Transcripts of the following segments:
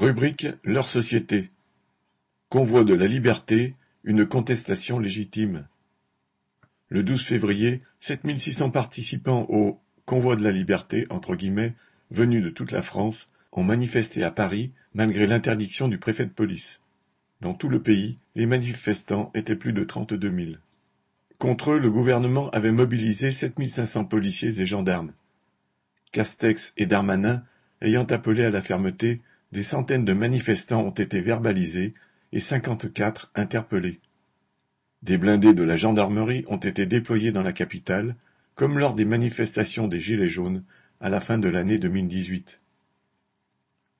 Rubrique Leur société. Convoi de la liberté, une contestation légitime. Le 12 février, 7600 participants au Convoi de la liberté, entre guillemets, venus de toute la France, ont manifesté à Paris malgré l'interdiction du préfet de police. Dans tout le pays, les manifestants étaient plus de 32 000. Contre eux, le gouvernement avait mobilisé 7500 policiers et gendarmes. Castex et Darmanin, ayant appelé à la fermeté, des centaines de manifestants ont été verbalisés et cinquante-quatre interpellés. Des blindés de la gendarmerie ont été déployés dans la capitale, comme lors des manifestations des Gilets jaunes à la fin de l'année 2018.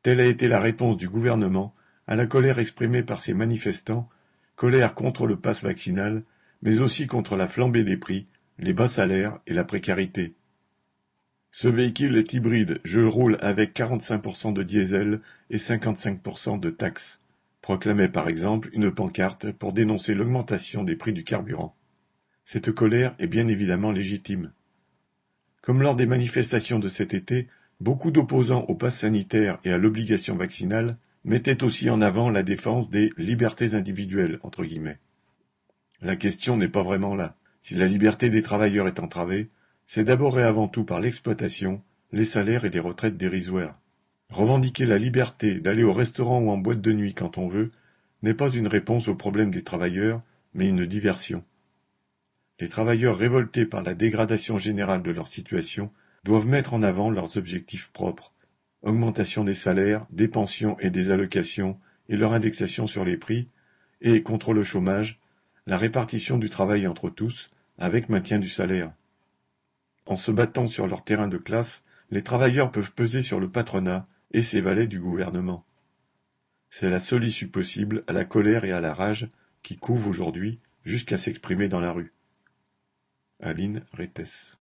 Telle a été la réponse du gouvernement à la colère exprimée par ces manifestants, colère contre le pass vaccinal, mais aussi contre la flambée des prix, les bas salaires et la précarité. Ce véhicule est hybride, je roule avec 45% de diesel et 55% de taxes, proclamait par exemple une pancarte pour dénoncer l'augmentation des prix du carburant. Cette colère est bien évidemment légitime. Comme lors des manifestations de cet été, beaucoup d'opposants au pass sanitaire et à l'obligation vaccinale mettaient aussi en avant la défense des libertés individuelles, entre guillemets. La question n'est pas vraiment là. Si la liberté des travailleurs est entravée, c'est d'abord et avant tout par l'exploitation, les salaires et les retraites dérisoires. Revendiquer la liberté d'aller au restaurant ou en boîte de nuit quand on veut n'est pas une réponse aux problèmes des travailleurs, mais une diversion. Les travailleurs révoltés par la dégradation générale de leur situation doivent mettre en avant leurs objectifs propres augmentation des salaires, des pensions et des allocations et leur indexation sur les prix, et, contre le chômage, la répartition du travail entre tous, avec maintien du salaire. En se battant sur leur terrain de classe, les travailleurs peuvent peser sur le patronat et ses valets du gouvernement. C'est la seule issue possible à la colère et à la rage qui couvent aujourd'hui jusqu'à s'exprimer dans la rue. Aline Rettes